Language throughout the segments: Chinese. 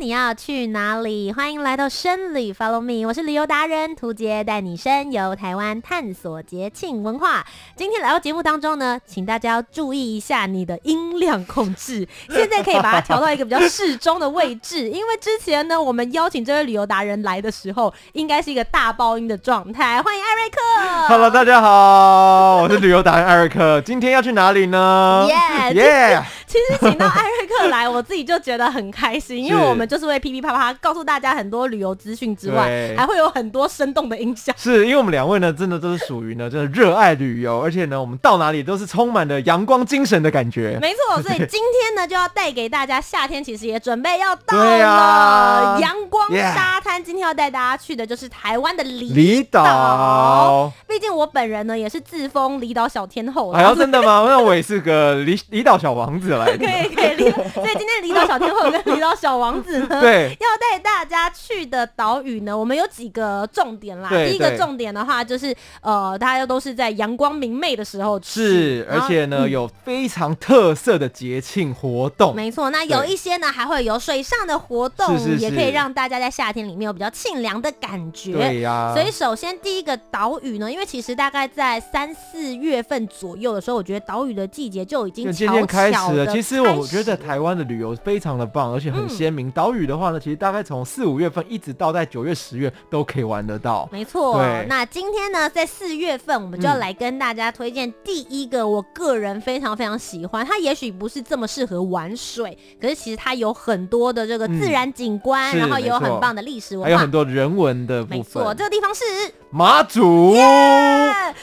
你要去哪里？欢迎来到深旅，Follow me，我是旅游达人涂杰，带你深游台湾，探索节庆文化。今天来到节目当中呢，请大家要注意一下你的音量控制，现在可以把它调到一个比较适中的位置，因为之前呢，我们邀请这位旅游达人来的时候，应该是一个大爆音的状态。欢迎艾瑞克，Hello，大家好，我是旅游达人艾瑞克，今天要去哪里呢？耶耶！其实请到艾瑞克来，我自己就觉得很开心，因为我们就是会噼噼啪啪告诉大家很多旅游资讯之外，还会有很多生动的音效。是因为我们两位呢，真的都是属于呢，真的热爱旅游，而且呢，我们到哪里都是充满了阳光精神的感觉。没错，所以今天呢，就要带给大家夏天其实也准备要到了，阳光沙滩。今天要带大家去的就是台湾的离岛。毕竟我本人呢，也是自封离岛小天后。哎呀，真的吗？那我也是个离离岛小王子了。可以 可以，所以今天离岛小天后跟离岛小王子呢，对，要带大家去的岛屿呢，我们有几个重点啦。第一个重点的话，就是呃，大家都是在阳光明媚的时候去，是，而且呢，有非常特色的节庆活动。没错，那有一些呢，还会有水上的活动，也可以让大家在夏天里面有比较清凉的感觉。对呀。所以首先第一个岛屿呢，因为其实大概在三四月份左右的时候，我觉得岛屿的季节就已经悄悄开始了。其实我觉得台湾的旅游非常的棒，而且很鲜明。岛屿的话呢，其实大概从四五月份一直到在九月、十月都可以玩得到。没错。那今天呢，在四月份，我们就要来跟大家推荐第一个，我个人非常非常喜欢。它也许不是这么适合玩水，可是其实它有很多的这个自然景观，然后也有很棒的历史文化，还有很多人文的部分。没错，这个地方是马祖。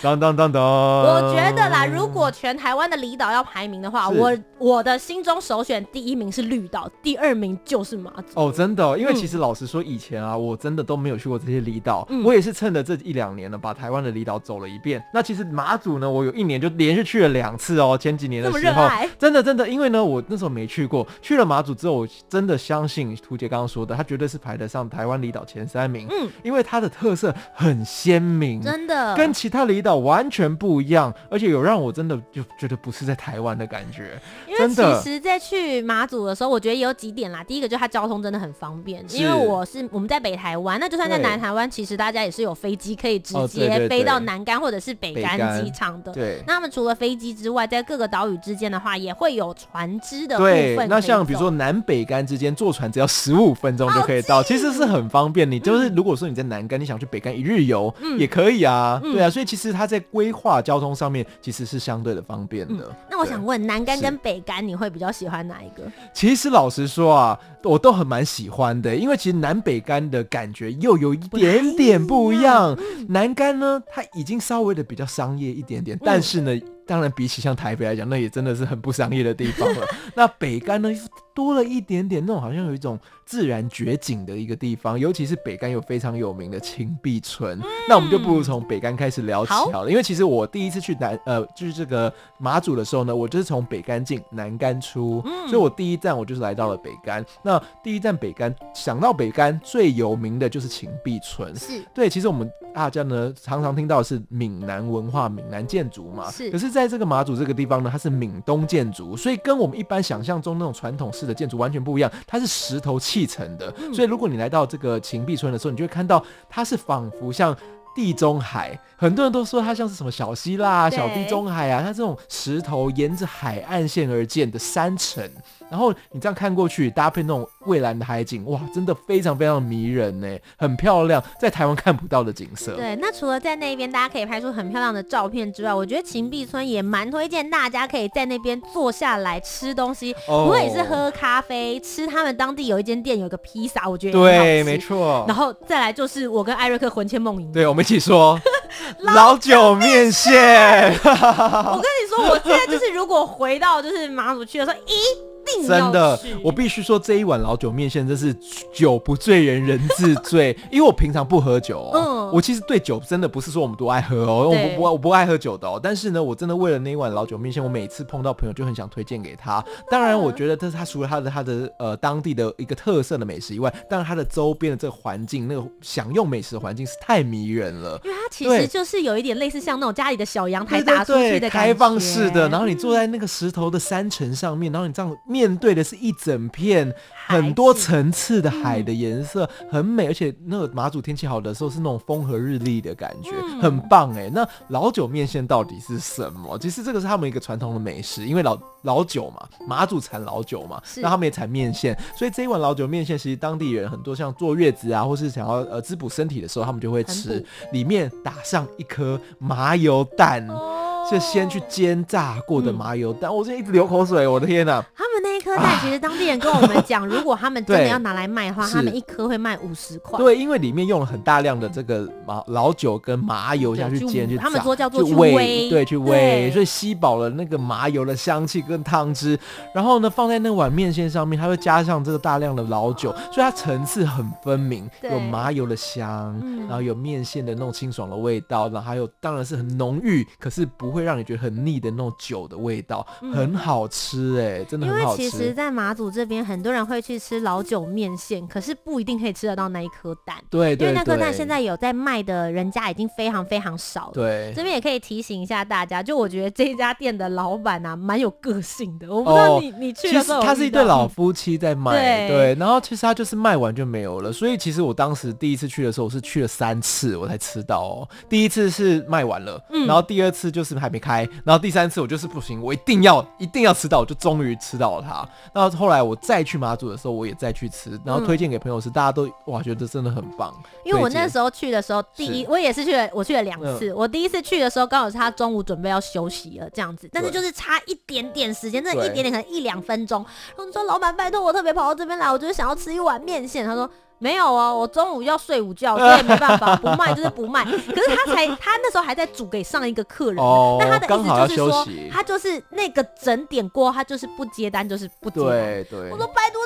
当当当当。我觉得啦，如果全台湾的离岛要排名的话，我我。的心中首选第一名是绿岛，第二名就是马祖。哦，真的，因为其实老实说，以前啊，我真的都没有去过这些离岛。嗯、我也是趁着这一两年呢，把台湾的离岛走了一遍。那其实马祖呢，我有一年就连续去了两次哦。前几年的时候，真的真的，因为呢，我那时候没去过，去了马祖之后，我真的相信图杰刚刚说的，他绝对是排得上台湾离岛前三名。嗯，因为它的特色很鲜明，真的跟其他离岛完全不一样，而且有让我真的就觉得不是在台湾的感觉。因为其实，在去马祖的时候，我觉得也有几点啦。第一个就是它交通真的很方便，因为我是我们在北台湾，那就算在南台湾，其实大家也是有飞机可以直接飞到南竿或者是北竿机场的。对，那他们除了飞机之外，在各个岛屿之间的话，也会有船只的部分。对，那像比如说南北竿之间坐船只要十五分钟就可以到，其实是很方便。你就是如果说你在南竿，你想去北竿一日游也可以啊。对啊，所以其实它在规划交通上面其实是相对的方便的。那我想问，南干跟北干你会比较喜欢哪一个？其实老实说啊，我都很蛮喜欢的，因为其实南北干的感觉又有一点点不一样。南干呢，它已经稍微的比较商业一点点，但是呢，当然比起像台北来讲，那也真的是很不商业的地方了。那北干呢？多了一点点那种好像有一种自然绝景的一个地方，尤其是北干有非常有名的青碧村。嗯、那我们就不如从北干开始聊起好了，好因为其实我第一次去南呃就是这个马祖的时候呢，我就是从北干进南干出，嗯、所以我第一站我就是来到了北干。那第一站北干想到北干最有名的就是青碧村，是对。其实我们大家呢常常听到的是闽南文化、闽南建筑嘛，是。可是在这个马祖这个地方呢，它是闽东建筑，所以跟我们一般想象中那种传统式的建筑完全不一样，它是石头砌成的，嗯、所以如果你来到这个秦壁村的时候，你就会看到它是仿佛像地中海，很多人都说它像是什么小希腊、对小地中海啊，它这种石头沿着海岸线而建的山城。然后你这样看过去，搭配那种蔚蓝的海景，哇，真的非常非常迷人呢，很漂亮，在台湾看不到的景色。对，那除了在那边大家可以拍出很漂亮的照片之外，我觉得秦壁村也蛮推荐大家可以在那边坐下来吃东西，不会是喝咖啡，吃他们当地有一间店有个披萨，我觉得对，没错。然后再来就是我跟艾瑞克魂牵梦萦，对，我们一起说 老酒面线。我跟你说，我现在就是如果回到就是马祖去的时候，咦。定真的，我必须说这一碗老酒面线真是酒不醉人人自醉，因为我平常不喝酒哦。嗯我其实对酒真的不是说我们多爱喝哦，我对不不我不爱喝酒的哦。但是呢，我真的为了那一碗老酒面线，我每次碰到朋友就很想推荐给他。当然，我觉得这是他除了他的他的呃当地的一个特色的美食以外，当然他的周边的这个环境，那个享用美食的环境是太迷人了。因为它其实就是有一点类似像那种家里的小阳台打出去对的感觉，开放式的，然后你坐在那个石头的山城上面，然后你这样面对的是一整片很多层次的海的颜色，很美，而且那个马祖天气好的时候是那种风和日丽的感觉，嗯很棒哎。那老酒面线到底是什么？其实这个是他们一个传统的美食，因为老老酒嘛，马祖产老酒嘛，那他们也产面线，所以这一碗老酒面线，其实当地人很多像坐月子啊，或是想要呃滋补身体的时候，他们就会吃，里面打上一颗麻油蛋。哦是先去煎炸过的麻油蛋，我现在一直流口水，我的天哪！他们那一颗蛋，其实当地人跟我们讲，如果他们真的要拿来卖的话，他们一颗会卖五十块。对，因为里面用了很大量的这个麻老酒跟麻油下去煎去炸，他们说叫做去煨，对，去煨，所以吸饱了那个麻油的香气跟汤汁，然后呢放在那碗面线上面，它会加上这个大量的老酒，所以它层次很分明，有麻油的香，嗯然后有面线的那种清爽的味道，然后还有当然是很浓郁，可是不会让你觉得很腻的那种酒的味道，嗯很好吃哎、真的很好吃。其实，在马祖这边，很多人会去吃老酒面线，可是不一定可以吃得到那一颗蛋。对对因为那颗蛋现在有在卖的人家已经非常非常少了。对这边也可以提醒一下大家，就我觉得这一家店的老板啊，蛮有个性的。我不知道你、你去他是一对老夫妻在卖，对对，然后其实他就是卖完就没有了，所以其实我当时第一次去的时候，我是去了三次我才吃到哦。第一次是卖完了，嗯然后第二次就是还没开，然后第三次我就是不行，我一定要一定要吃到，我就终于吃到了它。然后后来我再去马祖的时候，我也再去吃，然后推荐给朋友吃，大家都哇觉得真的很棒。因为我那时候去的时候，第一我也是去了，我去了两嗯次。我第一次去的时候，刚好是他中午准备要休息了，这样子，但是就是差一点点时间，那对一点点可能一两分钟。然后你说老板拜托我特别跑到这边来，我就是想要吃一碗面线。他说。没有哦，我中午要睡午觉，所以没办法，不卖就是不卖。可是他才，他那时候还在煮给上一个客人，哦但他的意思就是说，他就是那个整点过，他就是不接单，就是不接单。对对，我说拜托，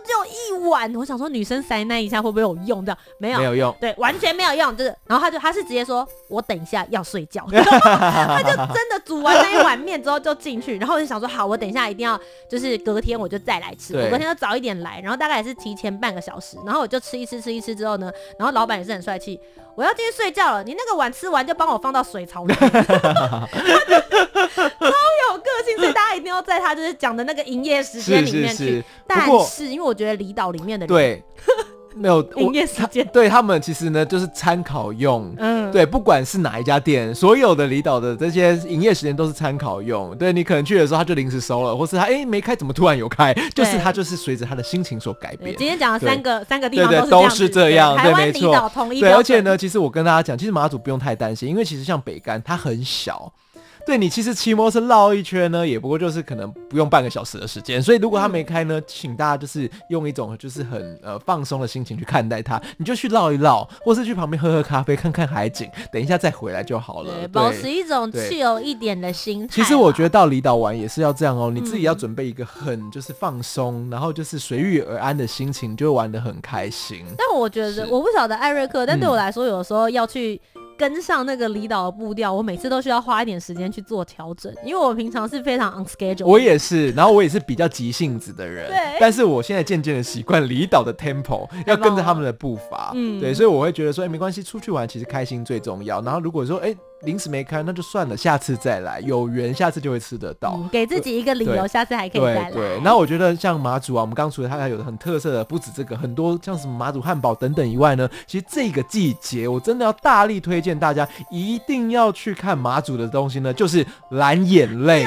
碗，我想说女生塞那一下会不会有用？这样？没有，没有用。对，完全没有用，就是，然后他就他是直接说，我等一下要睡觉，他就真的煮完那一碗面之后就进去，然后我就想说，好，我等一下一定要，就是隔天我就再来吃，我隔天就早一点来，然后大概也是提前半个小时，然后我就吃一吃吃一吃之后呢，然后老板也是很帅气，我要进去睡觉了，你那个碗吃完就帮我放到水槽里，超有个性，所以大家一定要在他就是讲的那个营业时间里面去，是是是，但是因为我觉得离岛里面的人对，没有营业时间对他们其实呢就是参考用，嗯，对，不管是哪一家店，所有的离岛的这些营业时间都是参考用。对，你可能去的时候他就临时收了，或是他哎、诶没开，怎么突然有开？就是他就是随着他的心情所改变。今天讲了三个三个地方对都都是这样，对，没错对，而且呢，其实我跟大家讲，其实马祖不用太担心，因为其实像北干它很小。对你其实骑摩托车绕一圈呢，也不过就是可能不用半个小时的时间。所以如果它没开呢，请大家就是用一种就是很呃放松的心情去看待它，你就去绕一绕，或是去旁边喝喝咖啡，看看海景，等一下再回来就好了。保持一种对自由一点的心态。其实我觉得到离岛玩也是要这样哦，你自己要嗯准备一个很就是放松，然后就是随遇而安的心情，就会玩得很开心。但我觉得我不晓得艾瑞克，但对我嗯来说，有时候要去跟上那个离岛的步调，我每次都需要花一点时间去做调整，因为我平常是非常 on schedule。我也是，然后我也是比较急性子的人，对。但是我现在渐渐的习惯离岛的 tempo，要跟着他们的步伐，嗯。对，所以我会觉得说，哎、没关系，出去玩其实开心最重要。然后如果说，哎、临时没开，那就算了，下次再来，有缘下次就会吃得到。嗯，给自己一个理由，下次还可以再来。对对，那我觉得像马祖啊，我们刚除了它还有很特色的，不止这个，很多像什么马祖汉堡等等以外呢，其实这个季节我真的要大力推荐大家一定要去看马祖的东西呢，就是蓝眼泪。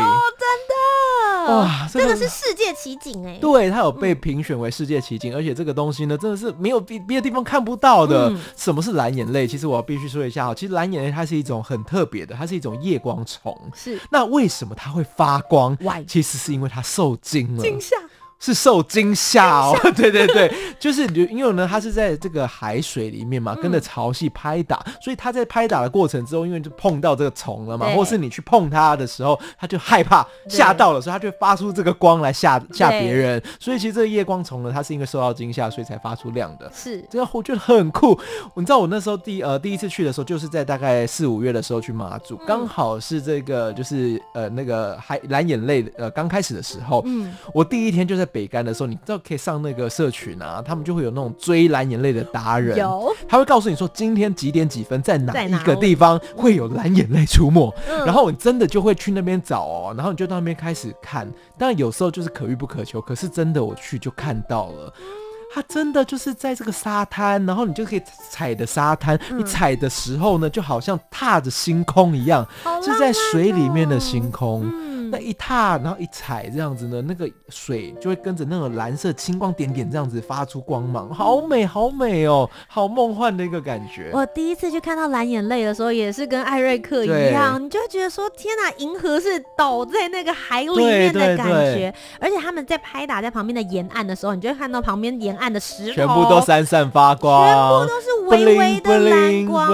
哇这个是世界奇景哎。对，它有被评选为世界奇景，而且这个东西呢，真的是没有别别的地方看不到的。嗯什么是蓝眼泪？其实我要必须说一下哈，其实蓝眼泪它是一种很特别的，它是一种夜光虫。是那为什么它会发光？其实是因为它受惊了。惊吓。是受惊吓哦，对对对，就是因为呢，它是在这个海水里面嘛，跟着潮汐拍打，嗯、所以它在拍打的过程之后，因为就碰到这个虫了嘛，或是你去碰它的时候，它就害怕吓到了，所以它就发出这个光来吓吓别人。所以其实这个夜光虫呢，它是因为受到惊吓，所以才发出亮的。是，这个我觉得很酷。你知道我那时候第呃第一次去的时候，就是在大概四五月的时候去马祖，刚、嗯、好是这个就是呃那个海蓝眼泪呃刚开始的时候，嗯，我第一天就在。北干的时候，你知道可以上那个社群啊，他们就会有那种追蓝眼泪的达人，有。他会告诉你说今天几点几分在哪一个地方会有蓝眼泪出没，嗯、然后你真的就会去那边找哦，然后你就到那边开始看，但有时候就是可遇不可求，可是真的我去就看到了。它真的就是在这个沙滩，然后你就可以踩的沙滩，嗯、你踩的时候呢，就好像踏着星空一样，哦、是在水里面的星空。嗯、那一踏，然后一踩，这样子呢，那个水就会跟着那种蓝色青光点点这样子发出光芒，好美，好美哦，好梦幻的一个感觉。我第一次去看到蓝眼泪的时候，也是跟艾瑞克一样，你就会觉得说，天哪，银河是倒在那个海里面的感觉，而且他们在拍打在旁边的沿岸的时候，你就会看到旁边沿岸的石头全部都闪闪发光，全部都是微微的蓝光。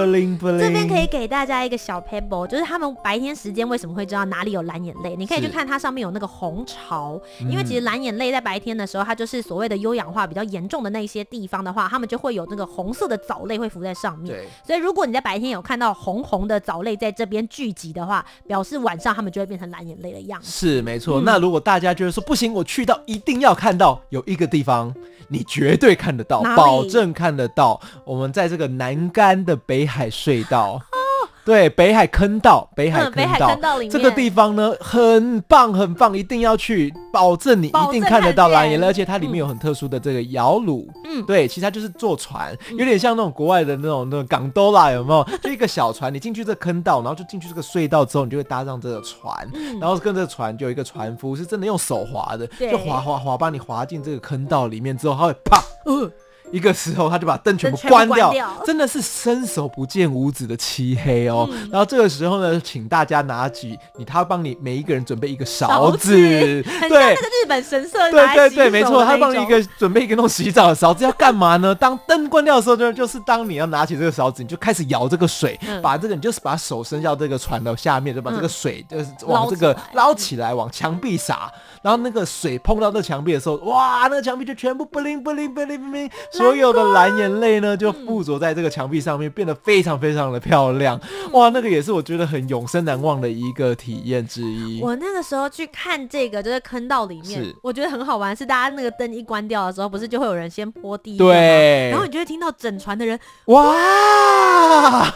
这边可以给大家一个小 pebble，就是他们白天时间为什么会知道哪里有蓝眼泪？你可以去看它上面有那个红潮，因为其实蓝眼泪在白天的时候，它就是所谓的优氧化比较严重的那些地方的话，它们就会有那个红色的藻类会浮在上面。对所以如果你在白天有看到红红的藻类在这边聚集的话，表示晚上它们就会变成蓝眼泪的样子。是没错。嗯、那如果大家觉得说不行，我去到一定要看到有一个地方。你绝对看得到，保证看得到。我们在这个南干的北海隧道。对，北海坑道，北海坑道，这个地方呢，很棒，很棒，一定要去，保证你一定看得到蓝眼泪，而且它里面有很特殊的这个摇橹，嗯，对，其实它就是坐船，有点像那种国外的那种那种港兜啦，有没有？就一个小船，你进去这个坑道，然后就进去这个隧道之后，你就会搭上这个船，嗯、然后跟这个船就有一个船夫，是真的用手划的，就划划划，把你划进这个坑道里面之后，他会啪，呃一个时候，他就把灯全部关掉，真的是伸手不见五指的漆黑哦。嗯、然后这个时候呢，请大家拿起你，他帮你每一个人准备一个勺子，对，那个日本神社，对对对，没错，他帮你一个准备一个那种洗澡的勺子，要干嘛呢？当灯关掉的时候，就就是当你要拿起这个勺子，你就开始舀这个水，嗯、把这个你就是把手伸到这个船的下面，就把这个水就是往这个捞起来，往墙壁洒。然后那个水碰到那墙壁的时候，哇，那个墙壁就全部不灵不灵不灵不灵，所有的蓝眼泪呢就附着在这个墙壁上面，变得非常非常的漂亮。哇，那个也是我觉得很永生难忘的一个体验之一。我那个时候去看这个，就是坑道里面，我觉得很好玩，是大家那个灯一关掉的时候，不是就会有人先泼地，对，然后你就会听到整船的人哇。哇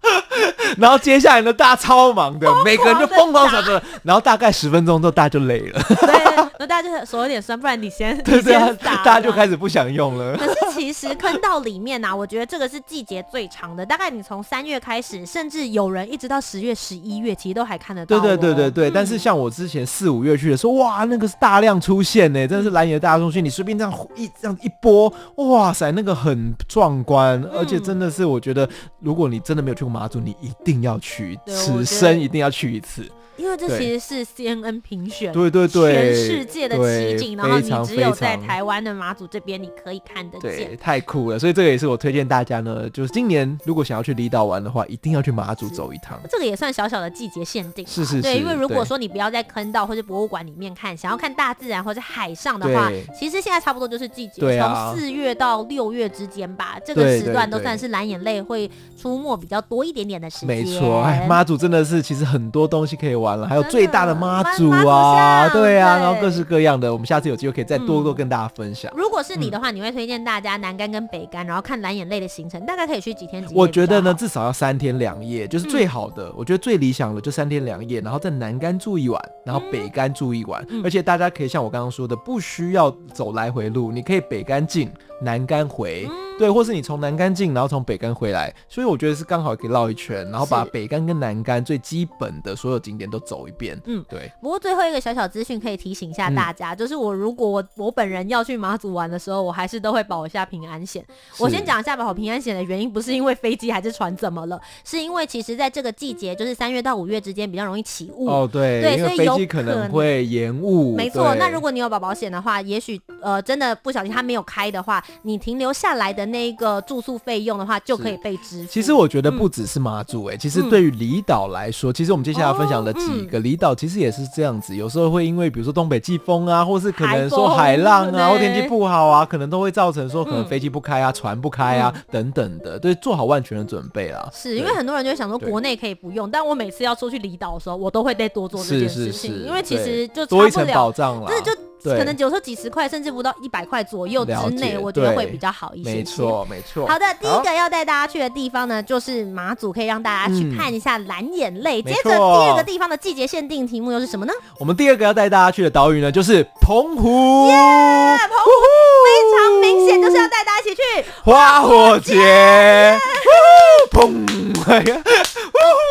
然后接下来呢，大家超忙的，每个人就疯狂扫着，然后大概十分钟之后，大家就累了。对，然后大家就手有点酸，不然你先，对对，大家就开始不想用了。可是其实坑道里面呢、啊，我觉得这个是季节最长的，大概你从三月开始，甚至有人一直到十月、十一月，其实都还看得到、哦。对对对对对。嗯、但是像我之前四五月去的时候，哇，那个是大量出现呢，真的是蓝野大中心，你随便这样一这样一波，哇塞，那个很壮观，而且真的是我觉得，如果你真的没有去过马祖，你一一定要去，此生一定要去一次。因为这其实是 CNN 评选，对对对，全世界的奇景，然后你只有在台湾的马祖这边你可以看得见，太酷了。所以这个也是我推荐大家呢，就是今年如果想要去离岛玩的话，一定要去马祖走一趟。这个也算小小的季节限定，是是是。对，因为如果说你不要在坑道或者博物馆里面看，想要看大自然或者海上的话，其实现在差不多就是季节，从四月到六月之间吧，这个时段都算是蓝眼泪会出没比较多一点点的时间。没错，哎，马祖真的是其实很多东西可以玩了，还有最大的妈祖啊，对啊，然后各式各样的，我们下次有机会可以再多多跟大家分享。如果是你的话，你会推荐大家南干跟北干，然后看蓝眼泪的行程，大概可以去几天？我觉得呢，至少要三天两夜，就是最好的。我觉得最理想的就三天两夜，然后在南干住一晚，然后北干住一晚。而且大家可以像我刚刚说的，不需要走来回路，你可以北干进，南竿回。对，或是你从南竿进，然后从北竿回来，所以我觉得是刚好可以绕一圈，然后把北竿跟南竿最基本的所有景点都走一遍。嗯，对。不过最后一个小小资讯可以提醒一下大家，嗯、就是我如果我我本人要去马祖玩的时候，我还是都会保一下平安险。我先讲一下保平安险的原因，不是因为飞机还是船怎么了，是因为其实在这个季节，就是三月到五月之间比较容易起雾。哦，对，对，所以飞机可能会延误。没错，那如果你有保保险的话，也许呃真的不小心它没有开的话，你停留下来的那个住宿费用的话就可以被支付。其实我觉得不只是马祖哎、其实对于离岛来说，其实我们接下来分享的几个离岛其实也是这样子，有时候会因为比如说东北季风啊，或是可能说海浪啊，或天气不好啊，可能都会造成说可能飞机不开啊，船不开啊等等的，对，做好万全的准备啦。是因为很多人就会想说国内可以不用，但我每次要出去离岛的时候，我都会再多做这件事情，因为其实就多一层保障了，就。可能有时候几十块，甚至不到一百块左右之内，我觉得会比较好一些。没错，没错。好的，第一个要带大家去的地方呢，就是马祖，可以让大家去看一下蓝眼泪。接着第二个地方的季节限定题目又是什么呢？我们第二个要带大家去的岛屿呢，就是澎湖。耶，澎湖非常明显就是要带大家一起去花火节。砰！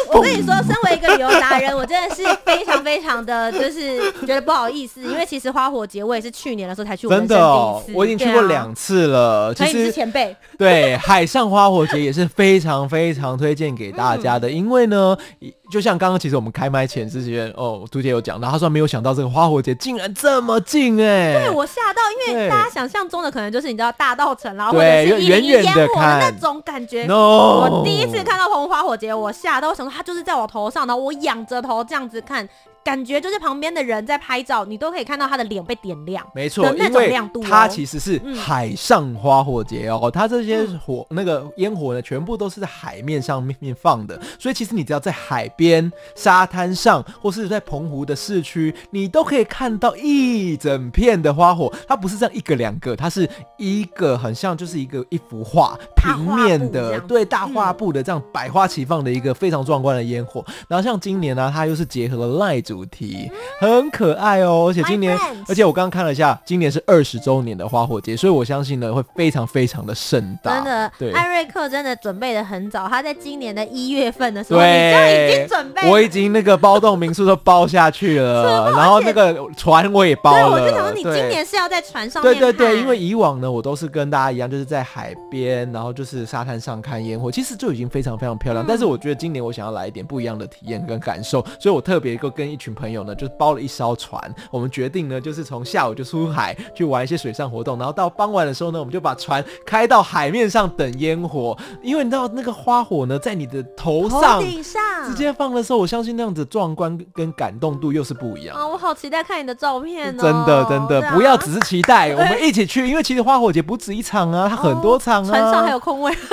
我跟你说，身为一个旅游达人，我真的是非常非常的就是觉得不好意思，因为其实花火节我也是去年的时候才去，真的哦，我已经去过两次了。其实前辈对海上花火节也是非常非常推荐给大家的，因为呢。就像刚刚，其实我们开麦前之前，哦，朱姐有讲到，他说没有想到这个花火节竟然这么近哎、欸，对我吓到，因为大家想象中的可能就是你知道大道城，然后或者是一零一烟火的那种感觉。No 我第一次看到澎湖花火节，我吓到，我想说它就是在我头上，然后我仰着头这样子看。感觉就是旁边的人在拍照，你都可以看到他的脸被点亮，没错，那种亮度、哦。它其实是海上花火节哦，嗯、它这些火那个烟火呢，全部都是在海面上面放的，所以其实你只要在海边、沙滩上，或是在澎湖的市区，你都可以看到一整片的花火。它不是这样一个两个，它是一个很像就是一个一幅画平面的，对，大画布的这样百花齐放的一个非常壮观的烟火。嗯、然后像今年呢、啊，它又是结合了赖主题很可爱哦，而且今年，而且我刚刚看了一下，今年是二十周年的花火节，所以我相信呢会非常非常的盛大。真的，对，艾瑞克真的准备的很早，他在今年的一月份的时候，对，已经准备，我已经那个包栋民宿都包下去了，然后那个船我也包了。我就想说，你今年是要在船上面？对对对，因为以往呢，我都是跟大家一样，就是在海边，然后就是沙滩上看烟火，其实就已经非常非常漂亮。但是我觉得今年我想要来一点不一样的体验跟感受，所以我特别跟一群朋友呢，就包了一艘船。我们决定呢，就是从下午就出海去玩一些水上活动，然后到傍晚的时候呢，我们就把船开到海面上等烟火。因为你知道那个花火呢，在你的头上直接放的时候，我相信那样子壮观跟感动度又是不一样啊！我好期待看你的照片哦！真的真的，不要只是期待，我们一起去，因为其实花火节不止一场啊，它很多场啊，船上还有空位。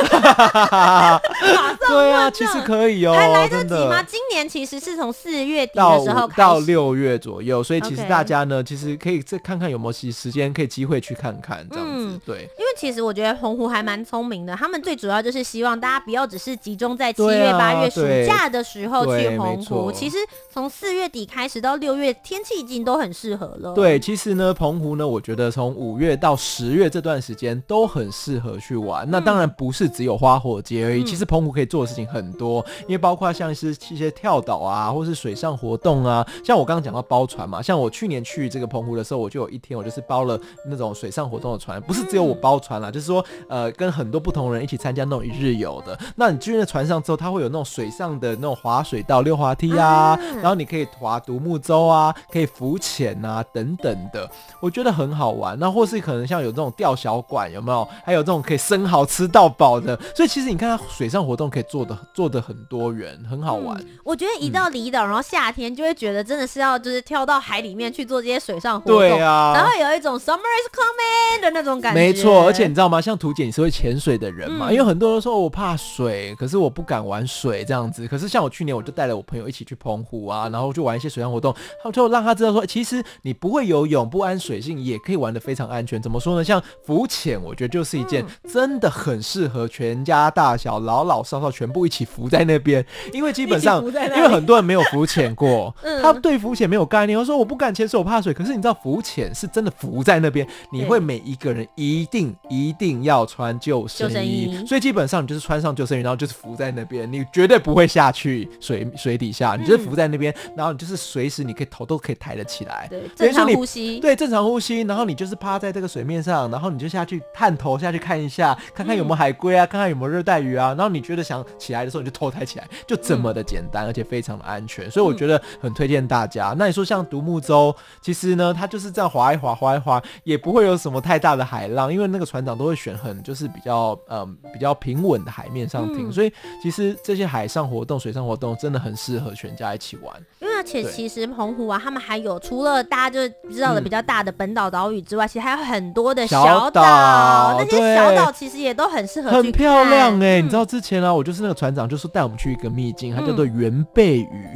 对啊，其实可以哦，还来得及吗？今年其实是从四月底的时候到六月左右，所以其实大家呢，其实可以再看看有没有时时间可以机会去看看这样子。对，因为其实我觉得澎湖还蛮聪明的，他们最主要就是希望大家不要只是集中在七月八月暑假的时候去澎湖，其实从四月底开始到六月，天气已经都很适合了。对，其实呢，澎湖呢，我觉得从五月到十月这段时间都很适合去玩。那当然不是只有花火节而已，其实澎湖可以做的事情很多，因为包括像是一些跳岛啊，或是水上活动啊，像我刚刚讲到包船嘛，像我去年去这个澎湖的时候，我就有一天我就是包了那种水上活动的船，不是只有我包船啦，就是说呃跟很多不同人一起参加那种一日游的。那你去那船上之后，它会有那种水上的那种滑水道、溜滑梯啊，然后你可以划独木舟啊，可以浮潜啊等等的，我觉得很好玩。那或是可能像有这种钓小馆，有没有？还有这种可以生蚝吃到饱的。所以其实你看它水上活动可以做的做的很多元，很好玩。嗯、我觉得一到离岛，然后夏天就会觉得真的是要就是跳到海里面去做这些水上活动，对啊，然后有一种 summer is coming 的那种感觉。没错，而且你知道吗？像图姐，你是会潜水的人嘛？嗯、因为很多人说我怕水，可是我不敢玩水这样子。可是像我去年，我就带了我朋友一起去澎湖啊，然后就玩一些水上活动，就让他知道说，其实你不会游泳、不安水性，也可以玩的非常安全。怎么说呢？像浮潜，我觉得就是一件真的很适合全家大小、老老少少全部一起浮在那边，因为基本上 因为很多人没有浮潜过，嗯。他对浮潜没有概念。我说我不敢潜水，我怕水。可是你知道浮潜是真的浮在那边，你会每一个人一定一定要穿救生衣，救生衣。所以基本上你就是穿上救生衣，然后就是浮在那边，你绝对不会下去水水底下，你就是浮在那边，然后你就是随时你可以头都可以抬得起来，对，正常呼吸，对，正常呼吸，然后你就是趴在这个水面上，然后你就下去探头下去看一下，看看有没有海龟啊，看看有没有热带鱼啊，然后你觉得想起来的时候，你就头抬起来，就这么的简单，而且非常的安全，所以我觉得很推荐大家。那你说像独木舟，其实呢，它就是这样划一划，划一划，也不会有什么太大的海浪，因为那个船长都会选很就是比较嗯比较平稳的海面上停，所以其实这些海上活动、水上活动真的很适合全家一起玩。而且其实澎湖啊，他们还有除了大家就知道的比较大的本岛岛屿之外，其实还有很多的小岛，那些小岛其实也都很适合，很漂亮哎、欸。你知道之前啊，我就是那个船长，就是带我们去一个秘境，它叫做圆贝屿。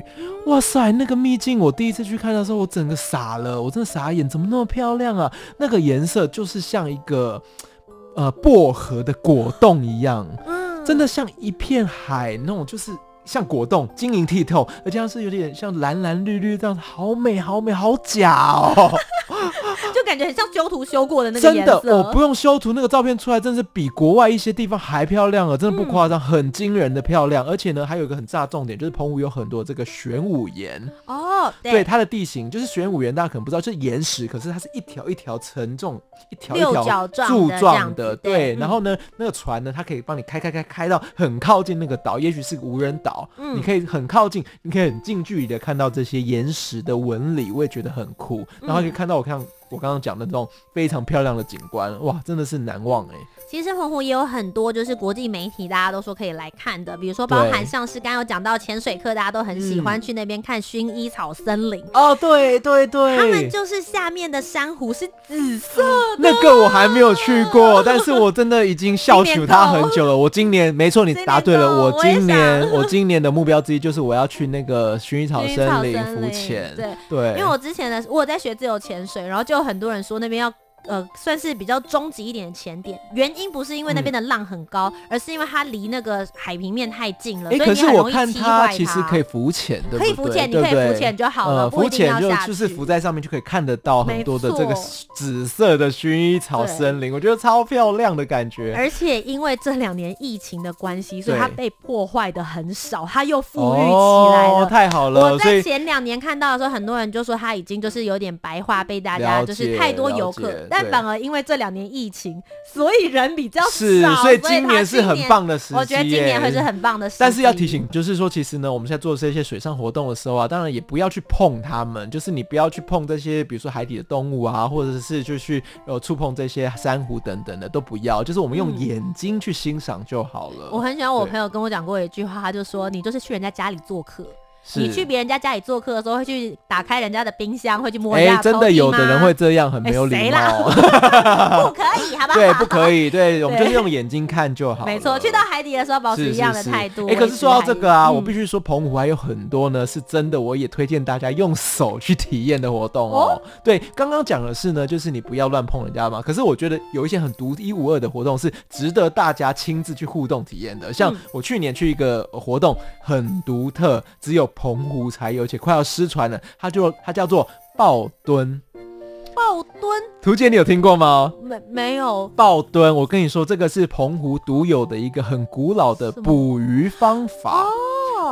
哇塞，那个秘境我第一次去看的时候，我整个傻了，我真的傻眼，怎么那么漂亮啊？那个颜色就是像一个呃薄荷的果冻一样，真的像一片海那种，就是。像果冻，晶莹剔透，而且它是有点像蓝蓝绿绿这样，好美，好美，好假哦，就感觉很像修图修过的那个。真的，我不用修图，那个照片出来真的是比国外一些地方还漂亮了，真的不夸张，嗯、很惊人的漂亮。而且呢，还有一个很炸重点，就是澎湖有很多这个玄武岩哦，对，对，它的地形就是玄武岩，大家可能不知道，就是岩石，可是它是一条一条承重，一条一条柱状的，对。对然后呢，嗯、那个船呢，它可以帮你开开开开到很靠近那个岛，也许是个无人岛。嗯、你可以很靠近，你可以很近距离的看到这些岩石的纹理，我也觉得很酷。然后可以看到我看。我刚刚讲的这种非常漂亮的景观，哇，真的是难忘哎。其实澎湖也有很多就是国际媒体，大家都说可以来看的，比如说包含像是刚刚有讲到潜水课，大家都很喜欢去那边看薰衣草森林。哦，对对对，他们就是下面的珊瑚是紫色的。那个我还没有去过，但是我真的已经笑求它很久了。我今年没错，你答对了。我今年我今年的目标之一就是我要去那个薰衣草森林浮潜。对对，因为我之前的我有在学自由潜水，然后就。有很多人说那边要。呃，算是比较终极一点的潜点，原因不是因为那边的浪很高，嗯、而是因为它离那个海平面太近了，欸、所以你很容易击坏它。其实可以浮潜的，可以浮潜，你可以浮潜就好了。浮潜就就是浮在上面就可以看得到很多的这个紫色的薰衣草森林，我觉得超漂亮的感觉。而且因为这两年疫情的关系，所以它被破坏的很少，它又富裕起来了，哦，太好了。我在前两年看到的时候，很多人就说它已经就是有点白化，被大家就是太多游客，但反而因为这两年疫情，所以人比较少，是，所以今年是很棒的时机。我觉得今年会是很棒的时机。但是要提醒，就是说，其实呢，我们现在做这些水上活动的时候啊，当然也不要去碰它们，就是你不要去碰这些，比如说海底的动物啊，或者是就去呃触碰这些珊瑚等等的都不要，就是我们用眼睛去欣赏就好了。我很喜欢我朋友跟我讲过一句话，他就说：“你就是去人家家里做客。”你去别人家家里做客的时候，会去打开人家的冰箱，会去摸一下。哎，真的有的人会这样，很没有礼貌。不可以，好不好？对，不可以。对，我们就是用眼睛看就好。没错，去到海底的时候保持一样的态度。哎，可是说到这个啊，我必须说澎湖还有很多呢，是真的，我也推荐大家用手去体验的活动哦。对，刚刚讲的是呢，就是你不要乱碰人家嘛。可是我觉得有一些很独一无二的活动是值得大家亲自去互动体验的。像我去年去一个活动，很独特，只有。澎湖才有，而且快要失传了。它就它叫做抱墩，抱墩。屠洁，你有听过吗？没没有。抱墩，我跟你说，这个是澎湖独有的一个很古老的捕鱼方法。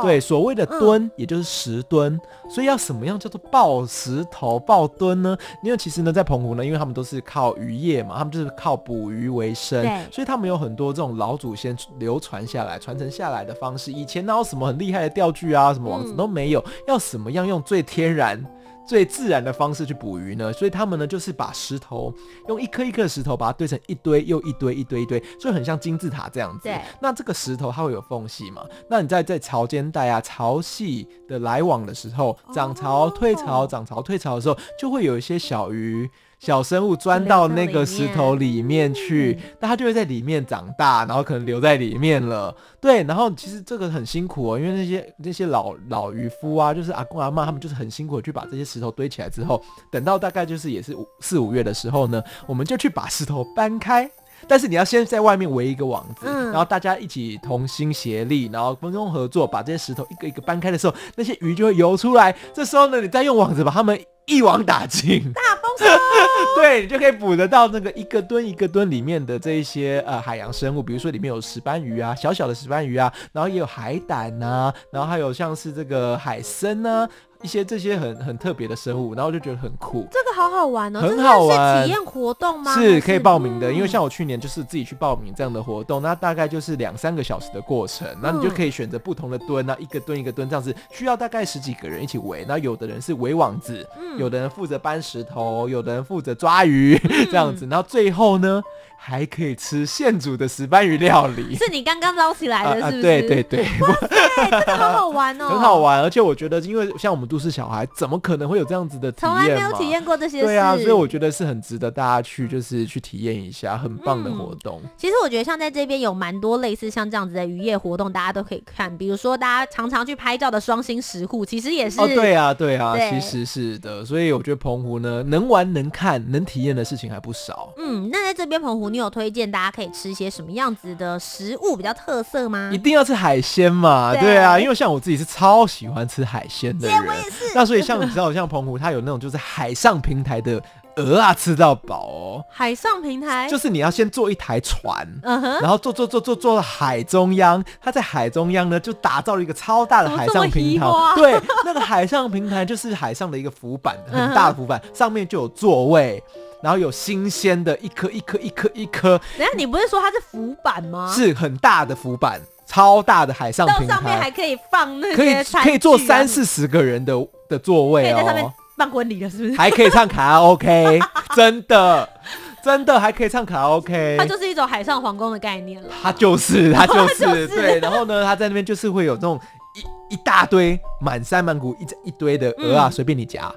对，所谓的吨，嗯、也就是石墩，所以要什么样叫做抱石头、抱吨呢？因为其实呢，在澎湖呢，因为他们都是靠渔业嘛，他们就是靠捕鱼为生，所以他们有很多这种老祖先流传下来、传承下来的方式。以前哪有什么很厉害的钓具啊，什么网子都没有，嗯、要什么样用最天然。最自然的方式去捕鱼呢，所以他们呢就是把石头用一颗一颗石头把它堆成一堆又一堆一堆一堆，所以很像金字塔这样子。对。那这个石头它会有缝隙嘛？那你在在潮间带啊潮汐的来往的时候，涨潮退潮涨潮退潮的时候，就会有一些小鱼。小生物钻到那个石头里面去，那它就会在里面长大，然后可能留在里面了。对，然后其实这个很辛苦哦，因为那些那些老老渔夫啊，就是阿公阿妈，他们就是很辛苦的去把这些石头堆起来之后，等到大概就是也是五四五月的时候呢，我们就去把石头搬开。但是你要先在外面围一个网子，嗯然后大家一起同心协力，然后分工合作，把这些石头一个一个搬开的时候，那些鱼就会游出来。这时候呢，你再用网子把它们一网打尽，大丰收。对，你就可以捕得到那个一个吨一个吨里面的这一些呃海洋生物，比如说里面有石斑鱼啊，小小的石斑鱼啊，然后也有海胆呐、啊，然后还有像是这个海参啊。一些这些很很特别的生物，然后就觉得很酷。这个好好玩哦，很好玩。是体验活动吗？是可以报名的，嗯、因为像我去年就是自己去报名这样的活动，那大概就是两三个小时的过程，那你就可以选择不同的蹲，那一个蹲一个蹲这样子，需要大概十几个人一起围。那有的人是围网子，嗯、有的人负责搬石头，有的人负责抓鱼、嗯、这样子，然后最后呢，还可以吃现煮的石斑鱼料理。是你刚刚捞起来的，是不是？对对对，哇塞，这个好好玩哦，很好玩，而且我觉得，因为像我们都市小孩，怎么可能会有这样子的体验？从来没有体验过这些事。对啊，所以我觉得是很值得大家去，就是去体验一下，很棒的活动。嗯、其实我觉得像在这边有蛮多类似像这样子的渔业活动，大家都可以看。比如说大家常常去拍照的双星石户，其实也是哦，对啊，对啊，对其实是的。所以我觉得澎湖呢，能玩、能看、能体验的事情还不少。嗯，那在这边澎湖，你有推荐大家可以吃些什么样子的食物比较特色吗？一定要吃海鲜嘛，对，对啊，因为像我自己是超喜欢吃海鲜的人，那所以像你知道，像澎湖它有那种就是海上平台的鹅啊，吃到饱哦。海上平台就是你要先坐一台船，嗯哼，然后坐坐坐坐坐到海中央，它在海中央呢就打造了一个超大的海上平台，对，那个海上平台就是海上的一个浮板，很大的浮板，上面就有座位。然后有新鲜的一颗一颗一颗一颗。等下，你不是说它是浮板吗？是很大的浮板，超大的海上平台，上面还可以放那些、啊、可以可以坐三四十个人的的座位哦。可以在上面办婚礼了，是不是？还可以唱卡拉 OK，真的真的还可以唱卡拉 OK。它就是一种海上皇宫的概念了。它就是 它就是、就是、对。然后呢，它在那边就是会有这种一一大堆满山满谷一一堆的鹅啊，随、嗯、便你夹。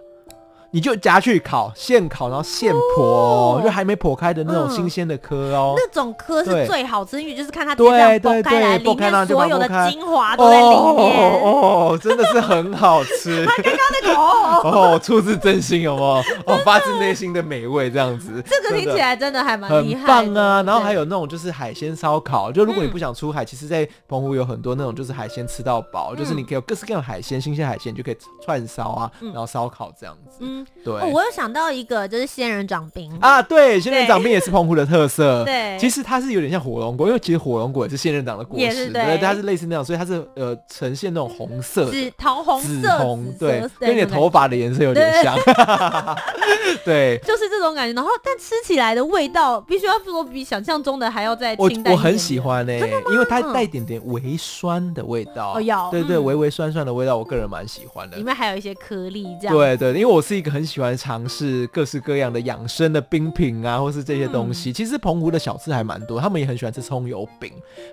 你就夹去烤，现烤，然后现剖、哦，就还没剖开的那种新鲜的壳哦、嗯。那种壳是最好吃，因为就是看它对对对，里面所有的精华都在里面。哦，哦，哦，真的是很好吃。他刚刚那个哦，哦，出自真心，有没有？哦，发自内心的美味，这样子。这个听起来真的还蛮厉害，很棒啊！然后还有那种就是海鲜烧烤，就如果你不想出海，嗯、其实，在澎湖有很多那种就是海鲜吃到饱、嗯，就是你可以有各式各样的海鲜，新鲜海鲜就可以串烧啊，然后烧烤这样子。嗯，对。哦、我有想到一个，就是仙人掌冰啊，对，仙人掌冰也是澎湖的特色。对，其实它是有点像火龙果，因为其实火龙果也是仙人掌的果实，对，它是类似那样，所以它是呃呈现那种红色，紫桃红色，紫红，对，跟你的头发的颜色有点像。对，就是这种感觉。然后，但吃起来的味道必须要说比想象中的还要再。我我很喜欢呢、欸，因为它带一点点微酸的味道。哦，有，对对，微微酸酸的味道，我个人蛮喜欢的。里面还有一些颗粒，这样。对对，因为我是一个很喜欢尝试各式各样的养生的冰品啊，或是这些东西。嗯、其实澎湖的小吃还蛮多，他们也很喜欢吃葱油饼，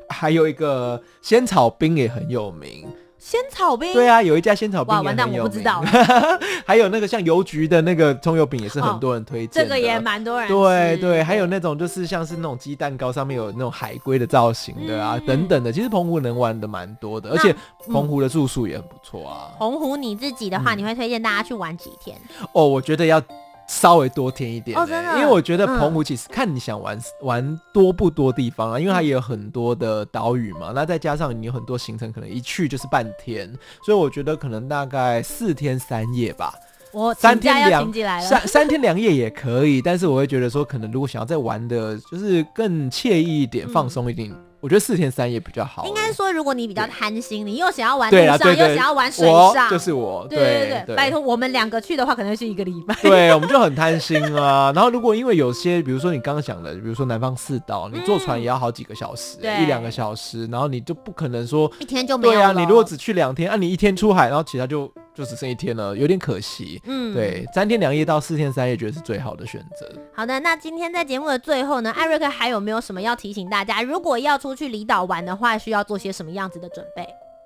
还有一个仙草冰也很有名。仙草冰，对啊，有一家仙草冰也很有名。哇，完蛋，我不知道。还有那个像邮局的那个葱油饼也是很多人推荐、哦，这个也蛮多人。对对，还有那种就是像是那种鸡蛋糕上面有那种海龟的造型的啊、嗯，等等的。其实澎湖能玩的蛮多的，而且澎湖的住宿也很不错啊。澎湖你自己的话，你会推荐大家去玩几天？哦，我觉得要。稍微多添一点、欸，哦，真的，因为我觉得澎湖其实看你想玩、嗯、玩多不多地方啊，因为它也有很多的岛屿嘛、嗯，那再加上你有很多行程，可能一去就是半天，所以我觉得可能大概四天三夜吧。我三天两三三天两夜也可以，但是我会觉得说，可能如果想要再玩的，就是更惬意一点、嗯、放松一点。我觉得四天三夜比较好。应该说，如果你比较贪心，你又想要玩陆上，又想要玩水上，就是我。对对对，对，拜托我们两个去的话，可能是一个礼拜。对，我们就很贪心啊。然后，如果因为有些，比如说你刚刚讲的，比如说南方四岛，你坐船也要好几个小时，嗯、一两个小时，然后你就不可能说一天就没有。对啊，你如果只去两天，啊，你一天出海，然后其他就。就只剩一天了，有点可惜。嗯，对，三天两夜到四天三夜，觉得是最好的选择。好的，那今天在节目的最后呢，艾瑞克还有没有什么要提醒大家？如果要出去离岛玩的话，需要做些什么样子的准备？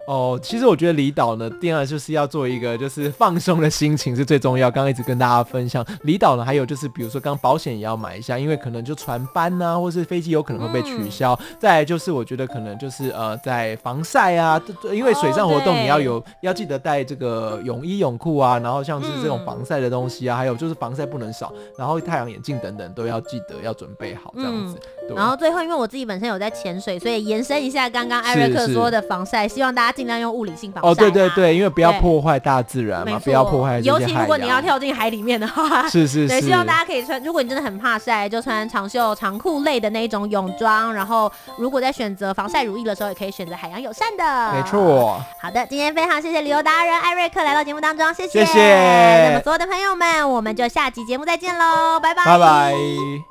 哦，其实我觉得离岛呢，第二就是要做一个就是放松的心情是最重要。刚刚一直跟大家分享离岛呢，还有就是比如说刚刚保险也要买一下，因为可能就船班呐、啊，或是飞机有可能会被取消。嗯、再来就是我觉得可能就是呃在防晒啊，因为水上活动你要有、哦、要记得带这个泳衣泳裤啊，然后像是这种防晒的东西啊，嗯、还有就是防晒不能少，然后太阳眼镜等等都要记得要准备好这样子。然后最后因为我自己本身有在潜水，所以延伸一下刚刚艾瑞克说的防晒，希望大家。尽量用物理性防晒哦，对对对，因为不要破坏大自然嘛，不要破坏。尤其如果你要跳进海里面的话，是是是。对，希望大家可以穿。如果你真的很怕晒，就穿长袖长裤类的那种泳装。然后，如果在选择防晒乳液的时候，也可以选择海洋友善的。没错。好的，今天非常谢谢旅游达人艾瑞克来到节目当中，谢谢。谢谢。那么所有的朋友们，我们就下期节目再见喽，拜拜。拜拜。